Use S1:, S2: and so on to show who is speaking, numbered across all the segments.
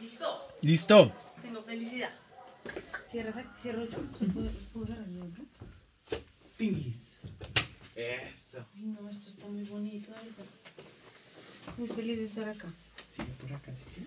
S1: Listo.
S2: Listo.
S1: Tengo felicidad. Cierra, cierro yo. ¿Se puede- puedo cerrar yo, no?
S2: Tinglis. Eso.
S1: Ay, no, esto está muy bonito, verdad. Muy feliz de estar acá.
S2: Sigue por acá, ¿sí?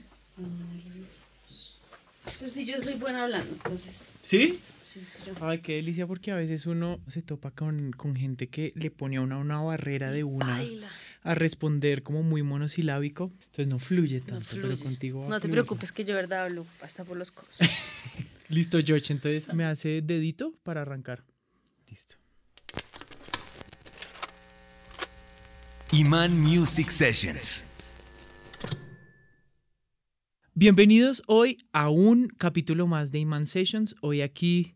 S1: Eso sí, yo soy buena hablando, entonces.
S2: ¿Sí?
S1: Sí, sí, yo.
S2: Ay, qué delicia porque a veces uno se topa con, con gente que le pone a una una barrera de una
S1: Baila.
S2: A responder como muy monosilábico. Entonces no fluye tanto,
S1: No
S2: pero contigo
S1: No te
S2: fluye.
S1: preocupes que yo, verdad, hablo hasta por los codos.
S2: Listo, George. Entonces me hace dedito para arrancar. Listo.
S3: Iman Music Sessions.
S2: Bienvenidos hoy a un capítulo más de Iman Sessions. Hoy aquí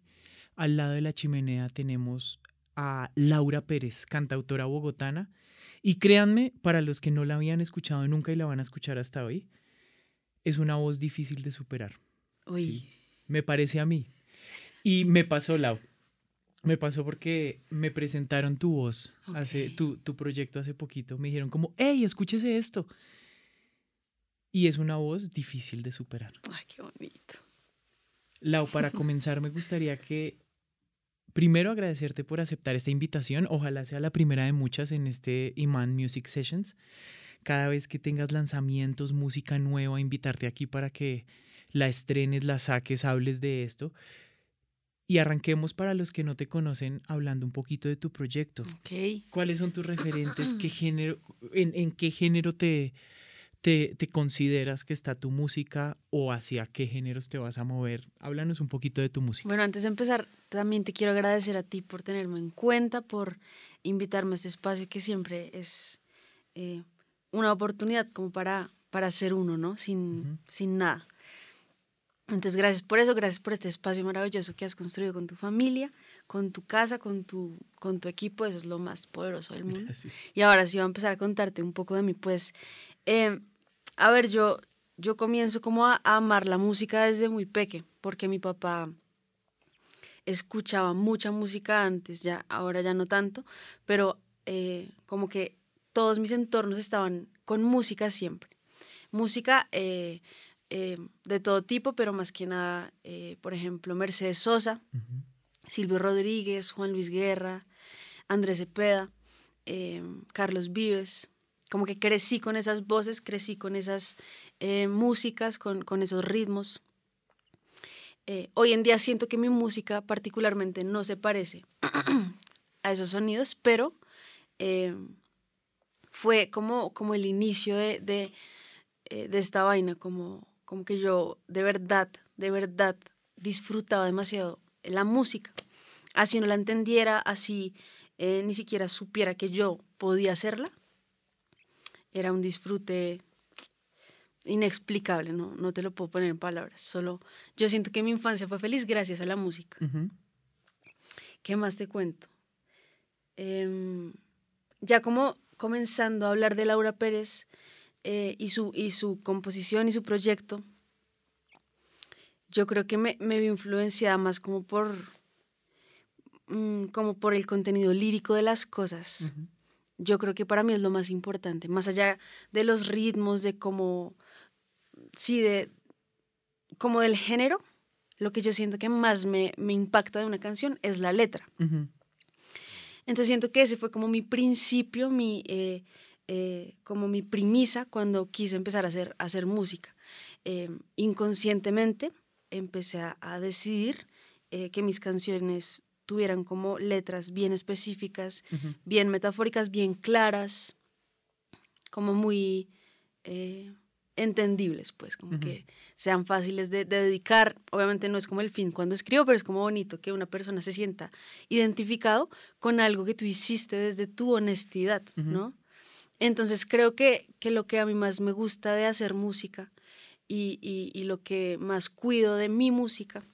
S2: al lado de la chimenea tenemos a Laura Pérez, cantautora bogotana. Y créanme, para los que no la habían escuchado nunca y la van a escuchar hasta hoy, es una voz difícil de superar.
S1: Uy.
S2: Sí. Me parece a mí. Y me pasó, Lau. Me pasó porque me presentaron tu voz, hace, tu, tu proyecto hace poquito. Me dijeron como, hey, escúchese esto. Y es una voz difícil de superar.
S1: Ay, qué bonito.
S2: Lau, para comenzar me gustaría que primero agradecerte por aceptar esta invitación. Ojalá sea la primera de muchas en este Iman Music Sessions. Cada vez que tengas lanzamientos, música nueva, invitarte aquí para que la estrenes, la saques, hables de esto. Y arranquemos para los que no te conocen hablando un poquito de tu proyecto. ¿Cuáles son tus referentes? ¿Qué género, en, en qué género te, te, te consideras que está tu música o hacia qué géneros te vas a mover? Háblanos un poquito de tu música.
S1: Bueno, antes de empezar, también te quiero agradecer a ti por tenerme en cuenta, por invitarme a este espacio que siempre es eh, una oportunidad como para, para ser uno, ¿no? Sin, sin nada. Entonces, gracias por eso, gracias por este espacio maravilloso que has construido con tu familia, con tu casa, con tu, con tu equipo, eso es lo más poderoso del mundo.
S2: Gracias.
S1: Y ahora sí voy a empezar a contarte un poco de mí. Pues, eh, a ver, yo, yo comienzo como a, a amar la música desde muy peque, porque mi papá escuchaba mucha música antes, ya ahora ya no tanto, pero eh, como que todos mis entornos estaban con música siempre. Música eh, eh, de todo tipo, pero más que nada, eh, por ejemplo, Mercedes Sosa. Silvio Rodríguez, Juan Luis Guerra, Andrés Cepeda, eh, Carlos Vives. Como que crecí con esas voces, crecí con esas músicas, con, con esos ritmos. Hoy en día siento que mi música particularmente no se parece a esos sonidos, pero fue como, como el inicio de, de, de esta vaina, como, como que yo de verdad, de verdad disfrutaba demasiado la música. Así no la entendiera, así eh, ni siquiera supiera que yo podía hacerla. Era un disfrute inexplicable, ¿no? no te lo puedo poner en palabras. Solo yo siento que mi infancia fue feliz gracias a la música. ¿Qué más te cuento? Em, ya como comenzando a hablar de Laura Pérez eh, y, su, y su composición y su proyecto, yo creo que me, me vi influenciada más como por, mm, como por el contenido lírico de las cosas.
S2: Ujú.
S1: Yo creo que para mí es lo más importante, más allá de los ritmos, de cómo, sí, de, como del género, lo que yo siento que más me, me impacta de una canción es la letra.
S2: Ujú.
S1: Entonces siento que ese fue como mi principio, mi, eh, eh, como mi premisa cuando quise empezar a hacer, a hacer música. Eh, inconscientemente empecé a, a decidir eh, que mis canciones tuvieran como letras bien específicas, bien metafóricas, bien claras, como muy eh, entendibles, pues, como que sean fáciles de, de dedicar. Obviamente no es como el fin cuando escribo, pero es como bonito que una persona se sienta identificado con algo que tú hiciste desde tu honestidad. ¿no? Entonces creo que, que lo que a mí más me gusta de hacer música y, y- y lo que más cuido de mi música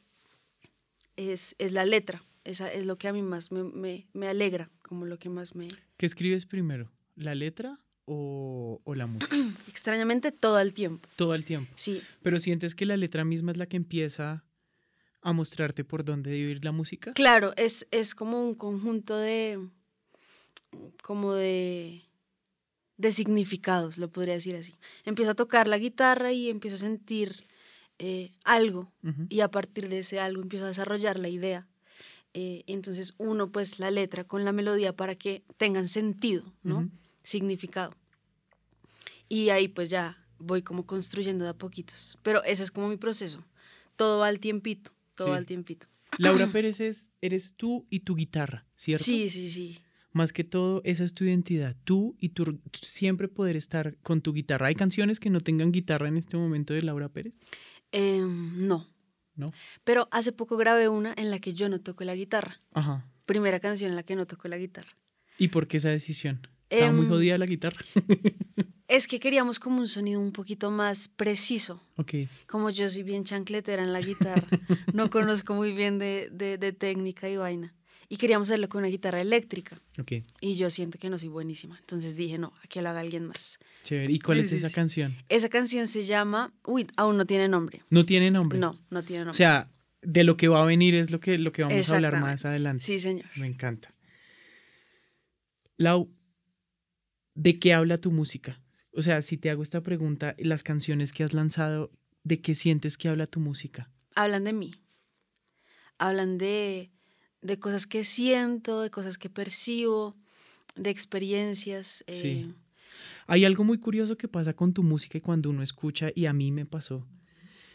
S1: es, es la letra. Esa es lo que a mí más me, me- me alegra, como lo que más me...
S2: ¿Qué escribes primero? ¿La letra o, o la música?
S1: Extrañamente todo el tiempo.
S2: Todo el tiempo.
S1: Sí,
S2: Pero sientes que la letra misma es la que empieza a mostrarte por dónde debe ir la música.
S1: claro, es, es como un conjunto de... como de de significados, lo podría decir así. Empiezo a tocar la guitarra y empiezo a sentir eh, algo y a partir de ese algo empiezo a desarrollar la idea. Eh, entonces uno pues la letra con la melodía para que tengan sentido, ¿no? Significado. Y ahí pues ya voy como construyendo de a poquitos. Pero ese es como mi proceso. Todo va al tiempito, todo
S2: Sí.
S1: va al tiempito.
S2: Laura Pérez es, eres tú y tu guitarra, ¿cierto?
S1: Sí, sí, sí.
S2: Más que todo, esa es tu identidad. Tú y tu siempre poder estar con tu guitarra. ¿Hay canciones que no tengan guitarra en este momento de Laura Pérez?
S1: Em, no.
S2: No.
S1: Pero hace poco grabé una en la que yo no toco la guitarra.
S2: Ajá.
S1: Primera canción en la que no toco la guitarra.
S2: ¿Y por qué esa decisión? Estaba muy
S1: Em,
S2: jodida la guitarra.
S1: Es que queríamos como un sonido un poquito más preciso.
S2: ok.
S1: Como yo soy bien chancletera en la guitarra, no conozco muy bien de, de- de técnica y vaina. Y queríamos hacerlo con una guitarra eléctrica.
S2: Ok.
S1: Y yo siento que no soy buenísima. Entonces dije, no, aquí lo haga alguien más.
S2: Chévere. ¿Y cuál es esa canción?
S1: Esa canción se llama... Uy, aún no tiene nombre.
S2: No tiene nombre.
S1: No, no tiene nombre.
S2: O sea, de lo que va a venir es lo que, lo que vamos a hablar más adelante.
S1: Sí, señor.
S2: Me encanta. Lau, ¿de qué habla tu música? O sea, si te hago esta pregunta, las canciones que has lanzado, ¿de qué sientes que habla tu música?
S1: Hablan de mí. Hablan de, de cosas que siento, de cosas que percibo, de experiencias.
S2: Sí.
S1: eh,
S2: Hay algo muy curioso que pasa con tu música y cuando uno escucha, y a mí me pasó,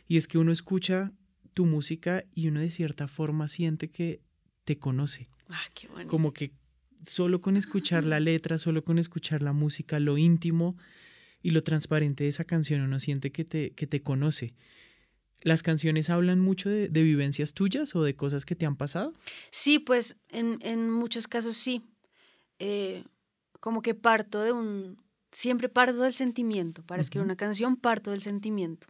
S2: y es que uno escucha tu música y uno de cierta forma siente que te conoce.
S1: ah, qué bueno.
S2: Como que solo con escuchar la letra, solo con escuchar la música, lo íntimo y lo transparente de esa canción, uno siente que te, que te conoce. ¿Las canciones hablan mucho de, de vivencias tuyas o de cosas que te han pasado?
S1: Sí, pues en, en muchos casos sí. Eh, como que parto de un... Siempre parto del sentimiento. Para escribir una canción parto del sentimiento.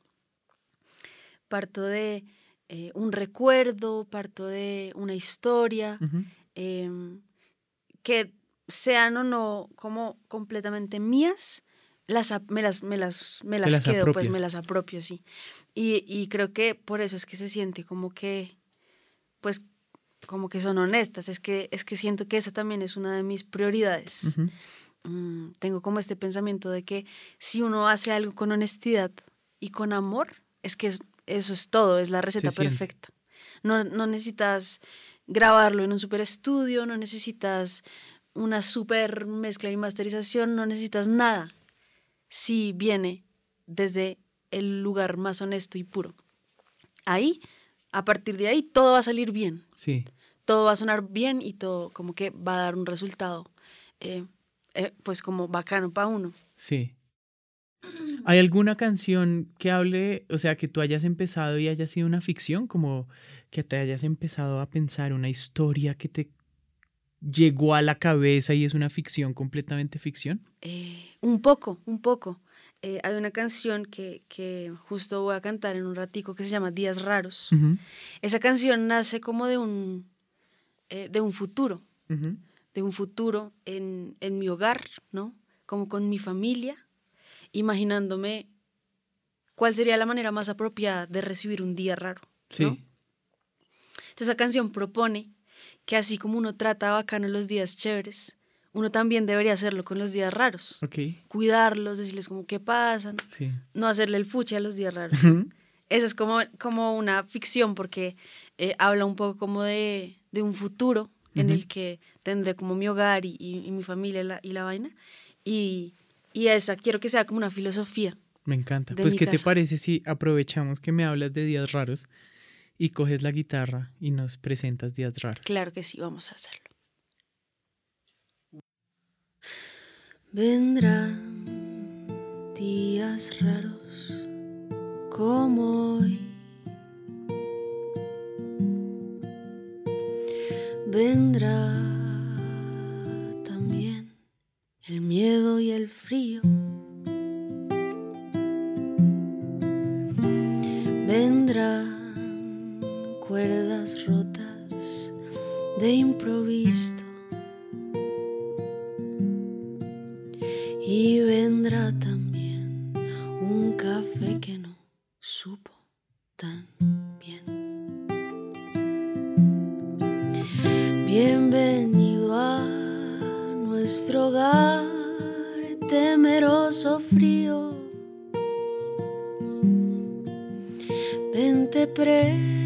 S1: Parto de eh, un recuerdo, parto de una historia, em, que sean o no como completamente mías, las, me las, me las, me las
S2: las
S1: quedo, pues me las apropio, sí. Y, y creo que por eso es que se siente como que, pues, como que son honestas. Es que, es que siento que esa también es una de mis prioridades. Mm, tengo como este pensamiento de que si uno hace algo con honestidad y con amor, es que es- eso es todo, es la receta perfecta. No, no necesitas grabarlo en un super estudio, no necesitas una super mezcla y masterización, no necesitas nada. Si viene desde el lugar más honesto y puro. Ahí, a partir de ahí, todo va a salir bien
S2: Sí.
S1: todo va a sonar bien y todo como que va a dar un resultado, eh, eh, pues como bacano para uno.
S2: Sí. ¿Hay alguna canción que hable, o sea, que tú hayas empezado y haya sido una ficción, como que te hayas empezado a pensar una historia que te llegó a la cabeza y es una ficción, completamente ficción?
S1: Eh, un poco, un poco. Eh, hay una canción que, que justo voy a cantar en un ratico que se llama Días Raros. Esa canción nace como de un, eh, de un futuro, de un futuro en, en mi hogar, ¿no? Como con mi familia, imaginándome cuál sería la manera más apropiada de recibir un día raro.
S2: Sí.
S1: ¿no? Entonces esa canción propone que así como uno trata bacano los días chéveres, uno también debería hacerlo con los días raros.
S2: Ok.
S1: Cuidarlos, decirles como qué pasan,
S2: Sí.
S1: no hacerle el fuche a los días raros. Esa es como, como una ficción porque eh, habla un poco como de, de un futuro en el que tendré como mi hogar y, y- y mi familia y la, y la vaina. Y, y esa quiero que sea como una filosofía.
S2: Me encanta. Pues, ¿qué te parece si aprovechamos que me hablas de días raros y coges la guitarra y nos presentas días raros?
S1: Claro que sí, vamos a hacerlo. Vendrán días raros como hoy. Vendrá también el miedo y el frío. Cuerdas rotas de improviso. Y vendrá también un café que no supo tan bien. Bienvenido a nuestro hogar temeroso frío. presto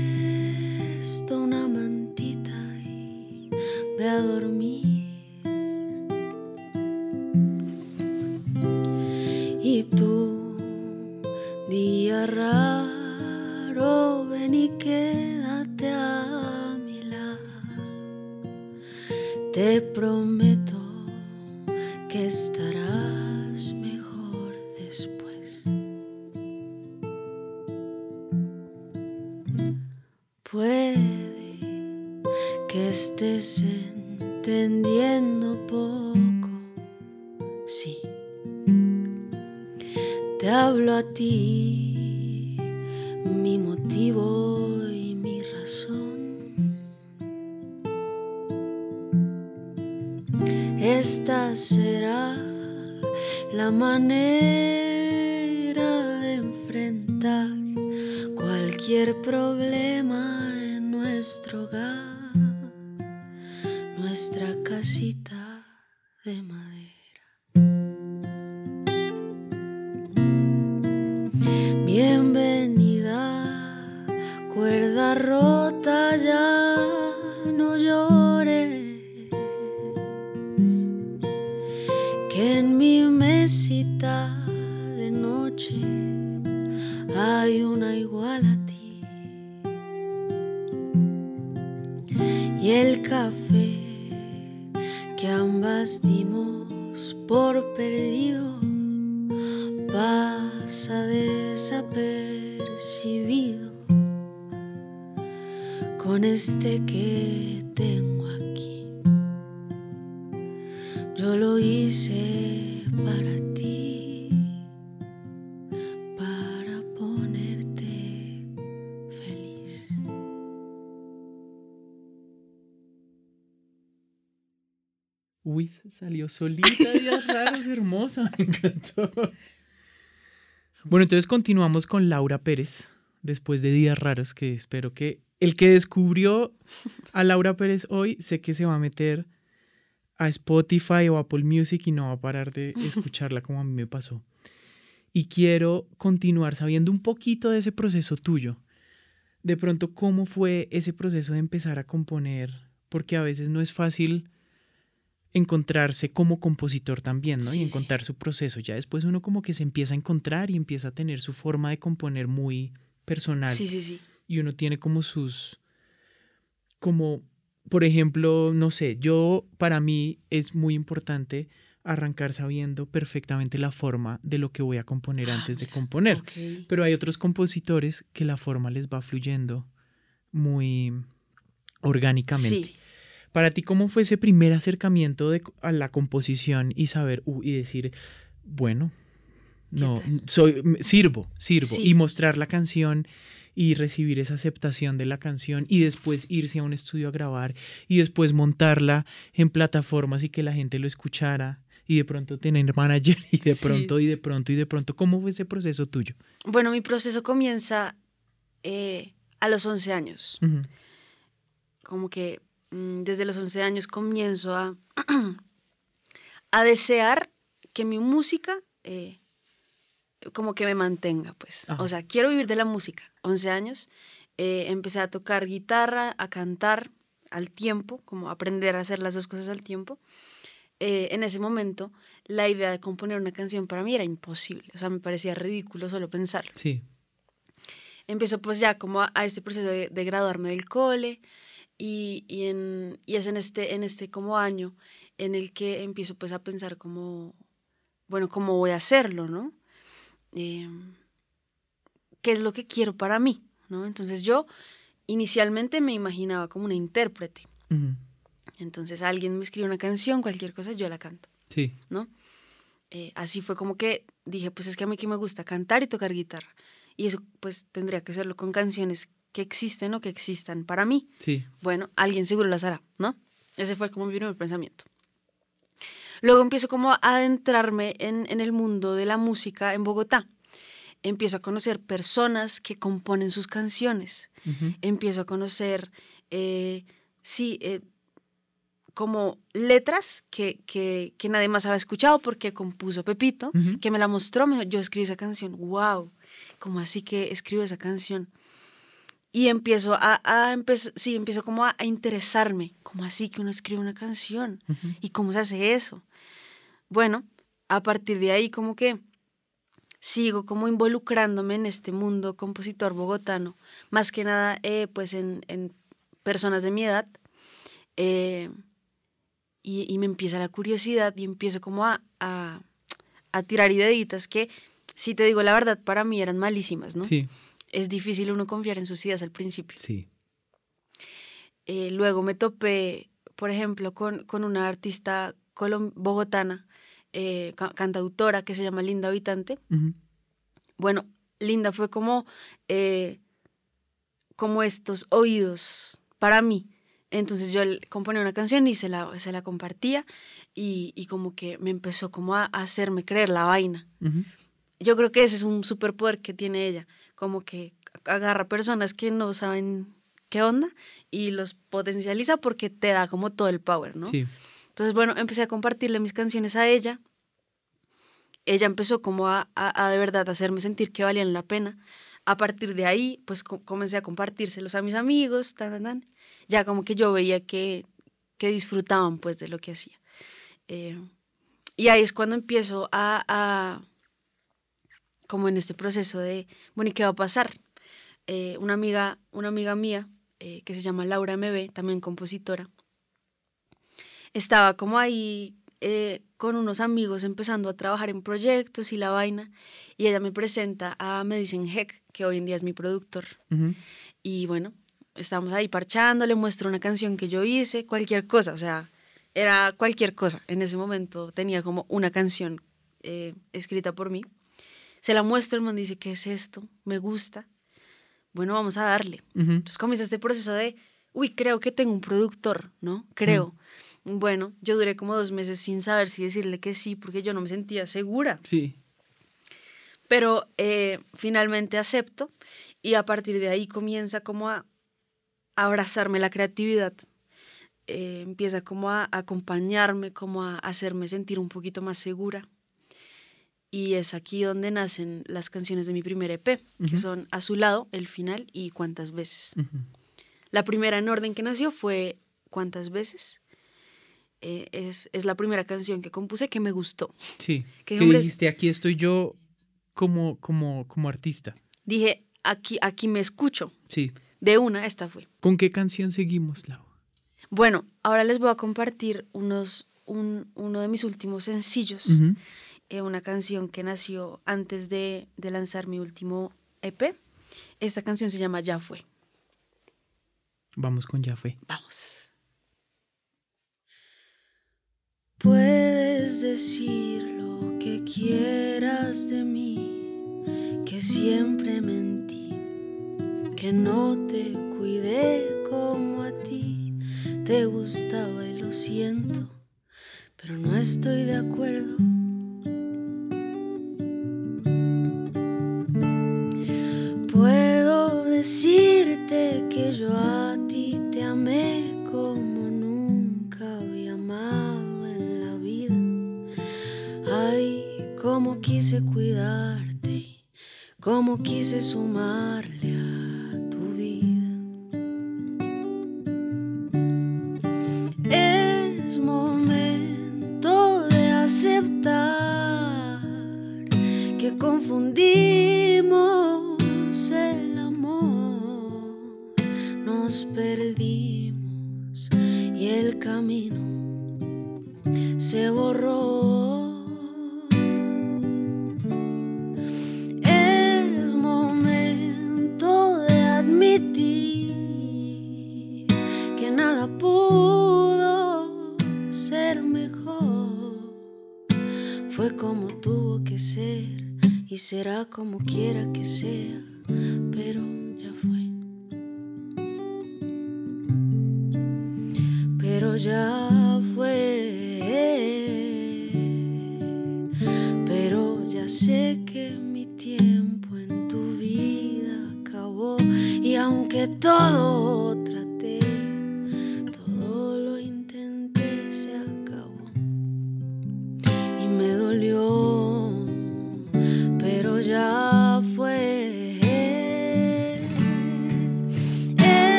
S1: Esta será la manera de enfrentar cualquier problema en nuestro hogar, nuestra casita dimos por perdido pasa desapercibido con este que tengo aquí. Yo lo hice
S2: salió solita, días raros, hermosa, me encantó. Bueno, entonces continuamos con Laura Pérez, después de Días Raros, que espero que el que descubrió a Laura Pérez hoy, sé que se va a meter a Spotify o Apple Music y no va a parar de escucharla como a mí me pasó. Y quiero continuar sabiendo un poquito de ese proceso tuyo. De pronto, ¿cómo fue ese proceso de empezar a componer? Porque a veces no es fácil encontrarse como compositor también, ¿no?
S1: Sí,
S2: y
S1: sí.
S2: encontrar su proceso. Ya después uno como que se empieza a encontrar y empieza a tener su forma de componer muy personal.
S1: Sí, sí, sí.
S2: Y uno tiene como sus, como, por ejemplo, no sé, yo, para mí es muy importante arrancar sabiendo perfectamente la forma de lo que voy a componer
S1: Ah,
S2: antes de
S1: mira,
S2: componer.
S1: Ok.
S2: Pero hay otros compositores que la forma les va fluyendo muy orgánicamente.
S1: Sí.
S2: Para ti, ¿cómo fue ese primer acercamiento de- a la composición y saber uh, y decir, bueno, no, soy, sirvo, sirvo,
S1: Sí.
S2: y mostrar la canción y recibir esa aceptación de la canción y después irse a un estudio a grabar y después montarla en plataformas y que la gente lo escuchara y de pronto tener manager y de
S1: Sí.
S2: pronto y de pronto y de pronto. ¿Cómo fue ese proceso tuyo?
S1: Bueno, mi proceso comienza eh, a los 11 años. Como que desde los 11 años comienzo a, a desear que mi música eh, como que me mantenga, pues.
S2: Ajá.
S1: O sea, quiero vivir de la música. 11 años. eh, empecé a tocar guitarra, a cantar al tiempo, como aprender a hacer las dos cosas al tiempo. Eh, en ese momento, la idea de componer una canción para mí era imposible. O sea, me parecía ridículo solo pensarlo.
S2: Sí.
S1: empiezo pues ya como a, a este proceso de, de graduarme del cole y, y, en, y es en este, en este como año en el que empiezo pues a pensar como, bueno, cómo voy a hacerlo, ¿no? Eh, ¿Qué es lo que quiero para mí? ¿no? Entonces yo inicialmente me imaginaba como una intérprete. Entonces alguien me escribe una canción, cualquier cosa, yo la canto,
S2: Sí.
S1: ¿no? Eh, así fue como que dije, pues es que a mí que me gusta cantar y tocar guitarra. Y eso pues tendría que hacerlo con canciones que existen o que existan para mí.
S2: Sí.
S1: Bueno, alguien seguro las hará, ¿no? Ese fue como mi primer pensamiento. Luego empiezo como a adentrarme en, en el mundo de la música en Bogotá. Empiezo a conocer personas que componen sus canciones. Empiezo a conocer, eh, sí, eh, como letras que, que, que nadie más había escuchado porque compuso Pepito, que me la mostró, me dijo, yo escribí esa canción, wow, ¿cómo así que escribo esa canción? Y empiezo a, a empe- sí, empiezo como a, a interesarme, como así que uno escribe una canción y cómo se hace eso. Bueno, a partir de ahí como que sigo como involucrándome en este mundo compositor bogotano, más que nada eh, pues en, en personas de mi edad. eh, y, y me empieza la curiosidad y empiezo como a, a, a tirar ideitas que, si te digo la verdad, para mí eran malísimas, ¿no?
S2: Sí,
S1: Es difícil uno confiar en sus ideas al principio.
S2: sí.
S1: Eh, luego me topé, por ejemplo, con, con una artista bogotana, eh, ca- cantautora que se llama Linda Habitante. Bueno, Linda fue como, eh, como estos oídos para mí. Entonces yo componía una canción y se la, se la compartía y, y como que me empezó como a, a hacerme creer la vaina. Yo creo que ese es un superpoder que tiene ella, como que agarra personas que no saben qué onda y los potencializa porque te da como todo el power, ¿no?
S2: Sí.
S1: Entonces, bueno, empecé a compartirle mis canciones a ella. Ella empezó como a, a- a de verdad hacerme sentir que valían la pena. A partir de ahí, pues co- comencé a compartírselos a mis amigos, tan, tan, tan. Ya como que yo veía que, que disfrutaban pues de lo que hacía. Eh, y ahí es cuando empiezo a, a, como en este proceso de, bueno, ¿y qué va a pasar? Eh, una, amiga, una amiga mía, eh, que se llama Laura MB, también compositora, estaba como ahí eh, con unos amigos empezando a trabajar en proyectos y la vaina, y ella me presenta a Medicine Heck, que hoy en día es mi productor, y bueno, estamos ahí parchando, le muestro una canción que yo hice, cualquier cosa, o sea, era cualquier cosa. En ese momento tenía como una canción eh, escrita por mí. Se la muestro, el man dice, ¿qué es esto? Me gusta. Bueno, vamos a darle. Entonces comienza este proceso de, uy, creo que tengo un productor, ¿no? Creo. Bueno, yo duré como dos meses sin saber si decirle que sí, porque yo no me sentía segura.
S2: Sí.
S1: Pero eh, finalmente acepto y a partir de ahí comienza como a abrazarme la creatividad. Eh, empieza como a acompañarme, como a hacerme sentir un poquito más segura. Y es aquí donde nacen las canciones de mi primer EP, que son A su lado, El final y Cuántas veces. La primera en orden que nació fue ¿Cuántas veces? Eh, es, es la primera canción que compuse que me gustó.
S2: Sí.
S1: Que, es-
S2: dijiste, aquí estoy yo como, como, como artista.
S1: Dije, aquí, aquí me escucho.
S2: Sí.
S1: De una, esta fue.
S2: ¿Con qué canción seguimos, Lau?
S1: Bueno, ahora les voy a compartir unos, un- uno de mis últimos sencillos, eh, una canción que nació antes de, de lanzar mi último EP. Esta canción se llama Ya fue.
S2: Vamos con Ya fue.
S1: Vamos. Puedes decir lo que quieras de mí, que siempre mentí, que no te cuidé como a ti te gustaba y lo siento, pero no estoy de acuerdo. Decirte que yo a ti te amé como nunca había amado en la vida. Ay, cómo quise cuidarte, cómo quise sumarle a como quiera que sea, pero ya fue. Pero ya fue. Pero ya sé que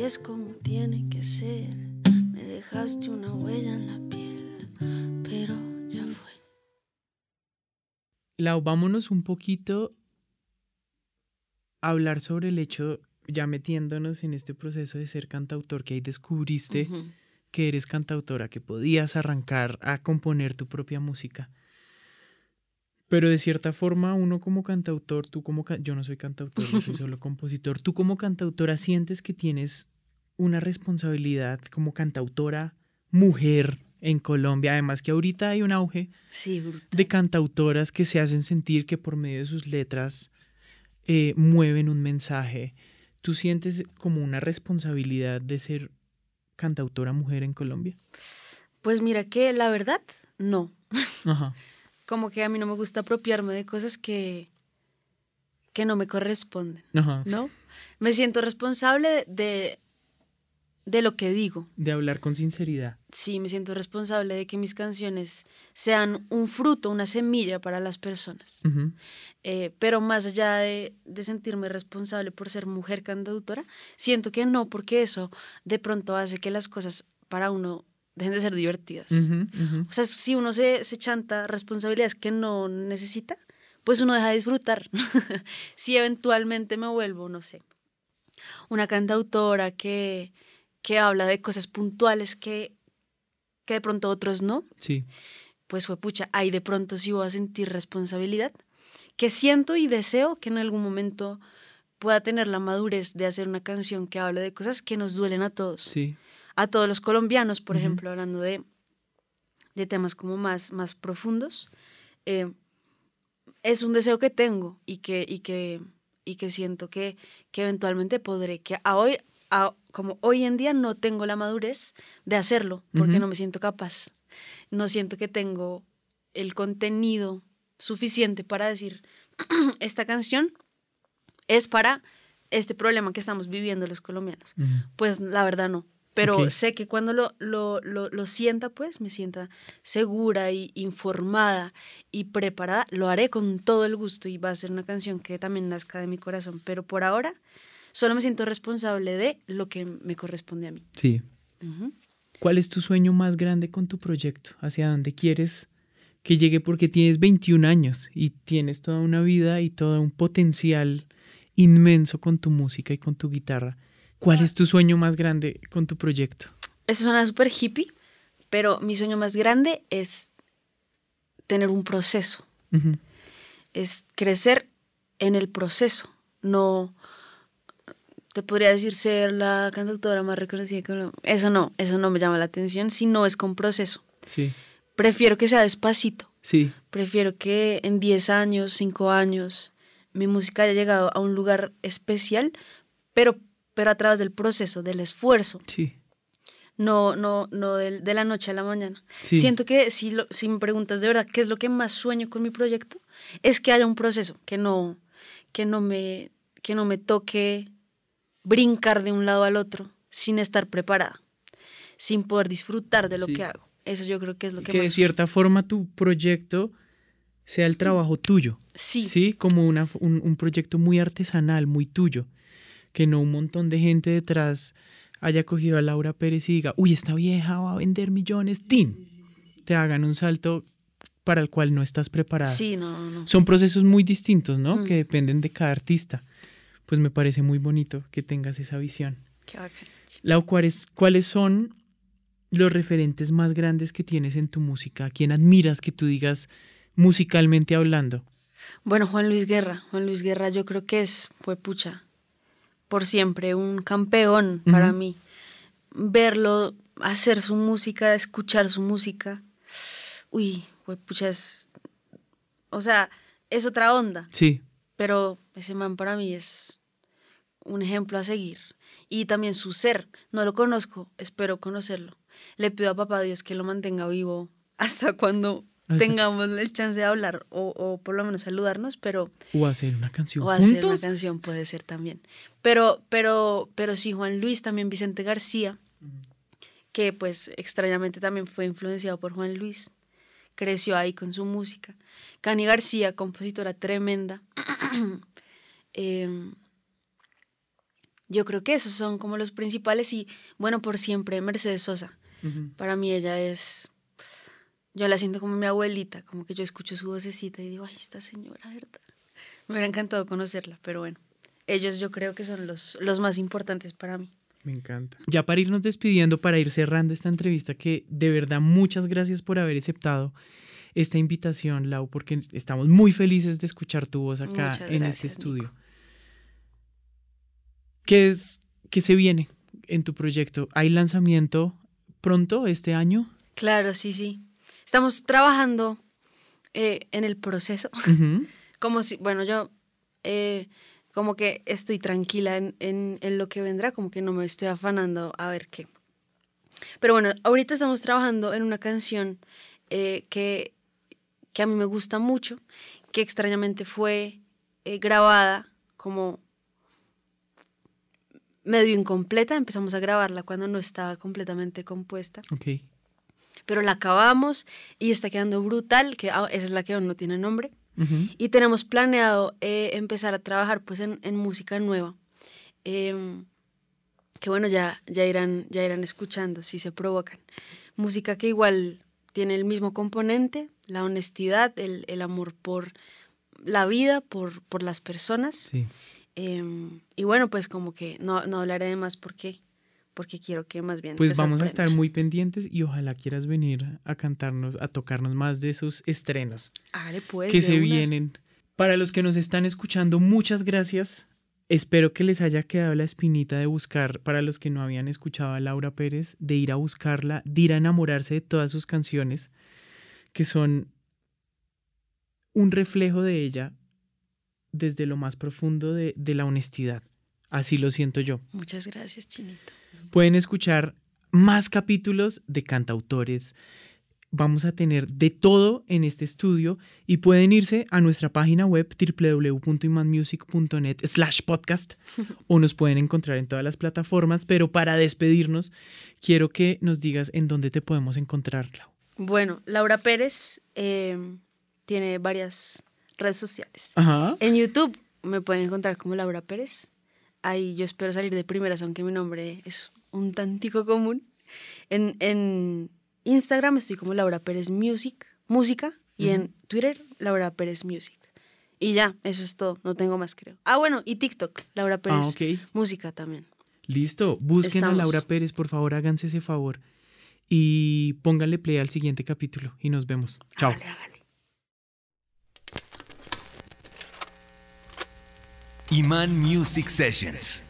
S1: y es como tiene que ser. Me dejaste una huella en la piel, pero ya fue.
S2: Lau, vámonos un poquito a hablar sobre el hecho, ya metiéndonos en este proceso de ser cantautor, que ahí descubriste que eres cantautora, que podías arrancar a componer tu propia música. Pero de cierta forma, uno como cantautor, tú como... ca- yo no soy cantautor, yo soy solo compositor. Tú como cantautora sientes que tienes una responsabilidad como cantautora mujer en Colombia. Además que ahorita hay un auge
S1: Sí,
S2: de cantautoras que se hacen sentir que por medio de sus letras eh, mueven un mensaje. ¿Tú sientes como una responsabilidad de ser cantautora mujer en Colombia?
S1: Pues mira que la verdad, no.
S2: Ajá.
S1: Como que a mí no me gusta apropiarme de cosas que, que no me corresponden,
S2: Ajá.
S1: ¿no? Me siento responsable de, de lo que digo.
S2: De hablar con sinceridad.
S1: Sí, me siento responsable de que mis canciones sean un fruto, una semilla para las personas. Eh, pero más allá de, de sentirme responsable por ser mujer cantautora, siento que no, porque eso de pronto hace que las cosas para uno dejen de ser divertidas. O sea, si uno se, se chanta responsabilidades que no necesita, pues uno deja de disfrutar. si eventualmente me vuelvo, no sé, una cantautora que, que habla de cosas puntuales que, que de pronto otros no,
S2: Sí.
S1: pues fue pucha, ahí de pronto sí voy a sentir responsabilidad, que siento y deseo que en algún momento pueda tener la madurez de hacer una canción que hable de cosas que nos duelen a todos
S2: Sí.
S1: A todos los colombianos, por ejemplo, hablando de, de temas como más, más profundos, eh, es un deseo que tengo y que, y que, y que siento que, que eventualmente podré, que a hoy, a- como hoy en día no tengo la madurez de hacerlo, porque no me siento capaz, no siento que tengo el contenido suficiente para decir, esta canción es para este problema que estamos viviendo los colombianos. Pues la verdad no. Pero sé que cuando lo, lo, lo, lo sienta, pues me sienta segura y informada y preparada. Lo haré con todo el gusto y va a ser una canción que también nazca de mi corazón. Pero por ahora solo me siento responsable de lo que me corresponde a mí.
S2: Sí. ¿Cuál es tu sueño más grande con tu proyecto? ¿Hacia dónde quieres que llegue? Porque tienes 21 años y tienes toda una vida y todo un potencial inmenso con tu música y con tu guitarra. ¿Cuál es tu sueño más grande con tu proyecto?
S1: Eso suena súper hippie, pero mi sueño más grande es tener un proceso. Es crecer en el proceso, no te podría decir ser la cantautora más reconocida Colombia. Eso no, eso no me llama la atención si no es con proceso.
S2: Sí,
S1: Prefiero que sea despacito,
S2: sí,
S1: prefiero que en 10 años, 5 años, mi música haya llegado a un lugar especial, pero, pero a través del proceso, del esfuerzo,
S2: sí.
S1: no, no, no del- de, la noche a la mañana.
S2: Sí.
S1: Siento que si, lo- si me preguntas de verdad qué es lo que más sueño con mi proyecto, es que haya un proceso, que no, que no, me, que no me toque brincar de un lado al otro sin estar preparada, sin poder disfrutar de lo
S2: Sí.
S1: que hago. Eso yo creo que es lo que,
S2: Que de cierta forma tu proyecto sea el trabajo tuyo.
S1: Sí,
S2: Sí, como una, un, un proyecto muy artesanal, muy tuyo. Que no un montón de gente detrás haya cogido a Laura Pérez y diga, uy, esta vieja va a vender millones, ¡tin! Te hagan un salto para el cual no estás preparada.
S1: sí, no, no.
S2: Son procesos muy distintos, ¿no?
S1: Mm.
S2: Que dependen de cada artista. Pues me parece muy bonito que tengas esa visión.
S1: Qué bacán.
S2: Lau, ¿cuáles, ¿cuáles son los referentes más grandes que tienes en tu música? ¿A quién admiras que tú digas musicalmente hablando?
S1: Bueno, Juan Luis Guerra. Juan Luis Guerra yo creo que es, fue pucha, por siempre un campeón para mí. Verlo hacer su música, escuchar su música. Uy, pucha, es... O sea, es otra onda,
S2: Sí,
S1: pero ese man para mí es un ejemplo a seguir. Y también su ser, no lo conozco, espero conocerlo. Le pido a papá Dios que lo mantenga vivo hasta cuando tengamos el chance de hablar o, o, por lo menos saludarnos, pero...
S2: O hacer una canción
S1: O
S2: juntos.
S1: hacer una canción puede ser también. Pero, pero, pero sí, Juan Luis, también Vicente García, que pues extrañamente también fue influenciado por Juan Luis, creció ahí con su música. Cani García, compositora tremenda. eh, yo creo que esos son como los principales y bueno, por siempre Mercedes Sosa. Para mí ella es, yo la siento como mi abuelita, como que yo escucho su vocecita y digo, ay, esta señora, ¿verdad? Me hubiera encantado conocerla, pero bueno, ellos yo creo que son los, los más importantes para mí.
S2: Me encanta. Ya para irnos despidiendo, para ir cerrando esta entrevista, que de verdad muchas gracias por haber aceptado esta invitación, Lau, porque estamos muy felices de escuchar tu voz acá
S1: Muchas
S2: en
S1: gracias,
S2: este
S1: Nico.
S2: estudio. ¿Qué es qué se viene en tu proyecto? ¿Hay lanzamiento pronto este año?
S1: Claro, sí, sí. Estamos trabajando eh, en el proceso, como si, bueno, yo eh, como que estoy tranquila en, en, en lo que vendrá, como que no me estoy afanando a ver qué. Pero bueno, ahorita estamos trabajando en una canción eh, que, que a mí me gusta mucho, que extrañamente fue grabada como medio incompleta. Empezamos a grabarla cuando no estaba completamente compuesta,
S2: Ok.
S1: Pero la acabamos y está quedando brutal, que ah, esa es la que aún no tiene nombre.
S2: Ujú.
S1: Y tenemos planeado eh, empezar a trabajar pues en, en música nueva. Em, que bueno, ya, ya, irán, ya irán escuchando si se provocan. Música que igual tiene el mismo componente, la honestidad, el, el amor por la vida, por, por las personas.
S2: Sí.
S1: Em, y bueno, pues como que no, no hablaré de más porque, porque quiero que más bien...
S2: Pues
S1: se
S2: vamos a estar muy pendientes y ojalá quieras venir a cantarnos, a tocarnos más de sus estrenos.
S1: Hágale, pues,
S2: que se
S1: una.
S2: vienen. Para los que nos están escuchando, muchas gracias. Espero que les haya quedado la espinita de buscar, para los que no habían escuchado a Laura Pérez, de ir a buscarla, de ir a enamorarse de todas sus canciones, que son un reflejo de ella desde lo más profundo de, de la honestidad. Así lo siento yo.
S1: Muchas gracias, Chinito.
S2: Pueden escuchar más capítulos de cantautores. Vamos a tener de todo en este estudio y pueden irse a nuestra página web www.imanmusic.net slash podcast o nos pueden encontrar en todas las plataformas, pero para despedirnos quiero que nos digas en dónde te podemos encontrar, Lau.
S1: Bueno, Laura Pérez eh, tiene varias redes sociales.
S2: Ajá.
S1: En YouTube me pueden encontrar como Laura Pérez. Ahí yo espero salir de primeras, aunque mi nombre es un tantico común. En, en Instagram estoy como Laura Pérez Music, música, y en Twitter Laura Pérez Music. Y ya, eso es todo, no tengo más creo. Ah, bueno, y TikTok, Laura Pérez
S2: Ah.
S1: Música también.
S2: Listo, busquen a. Laura Pérez, por favor, háganse ese favor y pónganle play al siguiente capítulo y nos vemos. Chao.
S1: Hágale, hágale.
S3: Iman Music Sessions.